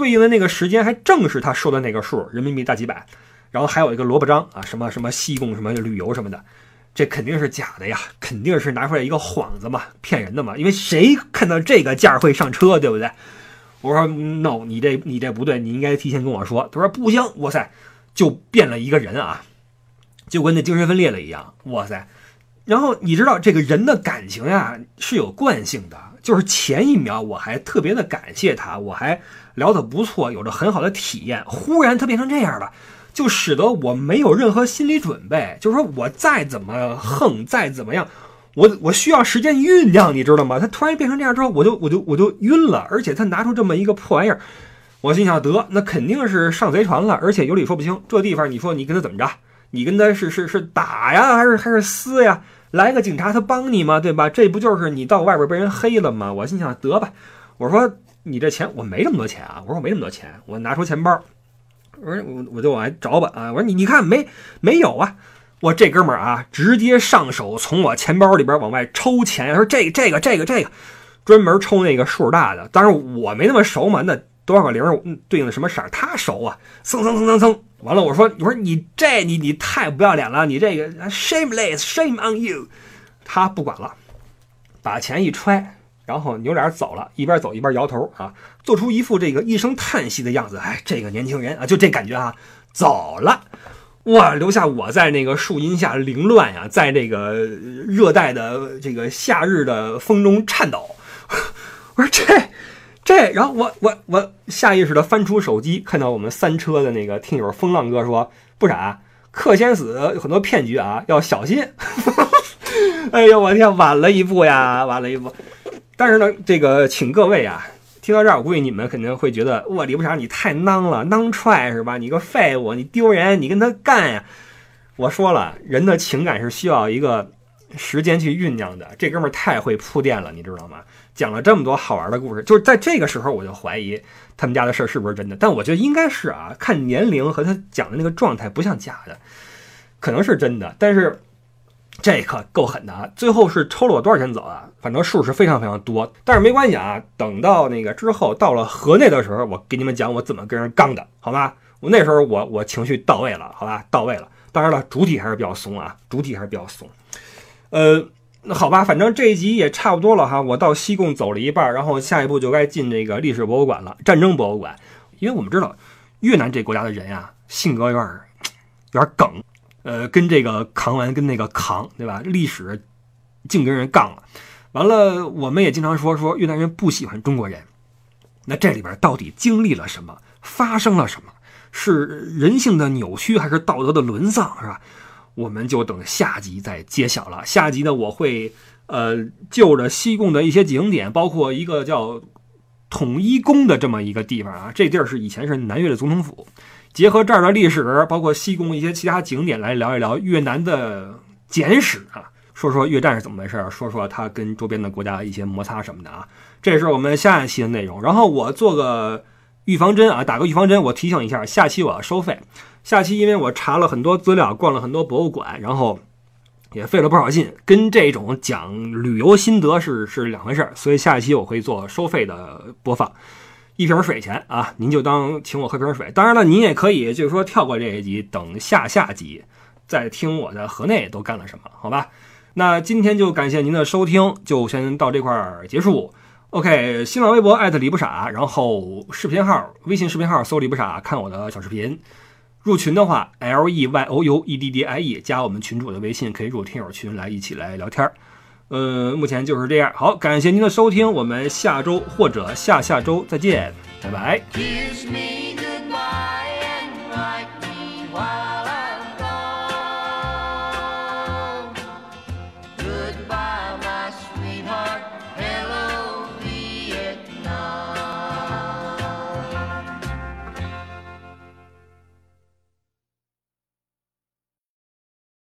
对应的那个时间还正是他说的那个数，人民币大几百。然后还有一个萝卜章啊，什么什么西贡什么旅游什么的。这肯定是假的呀，肯定是拿出来一个幌子嘛，骗人的嘛。因为谁看到这个价会上车，对不对？我说 no，你这你这不对，你应该提前跟我说。他说不行，哇塞，就变了一个人啊，就跟那精神分裂了一样，哇塞。然后你知道这个人的感情呀是有惯性的，就是前一秒我还特别的感谢他，我还聊得不错，有着很好的体验，忽然他变成这样了。就使得我没有任何心理准备，就是说我再怎么横，再怎么样，我我需要时间酝酿，你知道吗？他突然变成这样之后，我就我就我就晕了，而且他拿出这么一个破玩意儿，我心想得那肯定是上贼船了，而且有理说不清。这地方你说你跟他怎么着？你跟他是是是打呀，还是还是撕呀？来个警察他帮你吗？对吧？这不就是你到外边被人黑了吗？我心想得吧，我说你这钱我没这么多钱啊，我说我没那么多钱，我拿出钱包。我说我我就往外找吧啊！我说你你看没没有啊？我这哥们儿啊，直接上手从我钱包里边往外抽钱。他说这这个这个这个，专门抽那个数大的。当然我没那么熟嘛，那多少个零对应的什么色儿，他熟啊！蹭蹭蹭蹭蹭，完了我说我说你这你你太不要脸了，你这个 shameless shame on you。他不管了，把钱一揣。然后扭脸走了，一边走一边摇头啊，做出一副这个一声叹息的样子。哎，这个年轻人啊，就这感觉啊，走了，哇，留下我在那个树荫下凌乱呀，在这个热带的这个夏日的风中颤抖。我说这这，然后我我我下意识的翻出手机，看到我们三车的那个听友风浪哥说不傻，克先死有很多骗局啊，要小心。哎呦，我天，晚了一步呀，晚了一步。但是呢，这个请各位啊，听到这儿，我估计你们肯定会觉得，哇，李不傻你太囊了，囊踹是吧？你个废物，你丢人，你跟他干呀！我说了，人的情感是需要一个时间去酝酿的。这哥们儿太会铺垫了，你知道吗？讲了这么多好玩的故事，就是在这个时候，我就怀疑他们家的事儿是不是真的。但我觉得应该是啊，看年龄和他讲的那个状态，不像假的，可能是真的。但是。这可够狠的啊！最后是抽了我多少钱走啊？反正数是非常非常多，但是没关系啊。等到那个之后到了河内的时候，我给你们讲我怎么跟人刚的，好吧？我那时候我我情绪到位了，好吧？到位了。当然了，主体还是比较怂啊，主体还是比较怂。呃，那好吧，反正这一集也差不多了哈。我到西贡走了一半，然后下一步就该进这个历史博物馆了，战争博物馆。因为我们知道越南这国家的人呀，性格有点有点梗。呃，跟这个扛完跟那个扛，对吧？历史净跟人杠了，完了，我们也经常说说越南人不喜欢中国人，那这里边到底经历了什么？发生了什么？是人性的扭曲还是道德的沦丧？是吧？我们就等下集再揭晓了。下集呢，我会呃就着西贡的一些景点，包括一个叫统一宫的这么一个地方啊，这地儿是以前是南越的总统府，结合这儿的历史，包括西贡一些其他景点来聊一聊越南的简史啊，说说越战是怎么回事，说说它跟周边的国家一些摩擦什么的啊，这是我们下一期的内容。然后我做个。预防针啊，打个预防针。我提醒一下，下期我要收费。下期因为我查了很多资料，逛了很多博物馆，然后也费了不少劲，跟这种讲旅游心得是是两回事儿。所以下一期我会做收费的播放，一瓶水钱啊，您就当请我喝瓶水。当然了，您也可以就是说跳过这一集，等下下集再听我的河内都干了什么，好吧？那今天就感谢您的收听，就先到这块儿结束。OK，新浪微博艾特李不傻，然后视频号、微信视频号搜李不傻，看我的小视频。入群的话，L E Y O U E D D I E，加我们群主的微信，可以入听友群来一起来聊天儿。呃，目前就是这样。好，感谢您的收听，我们下周或者下下周再见，拜拜。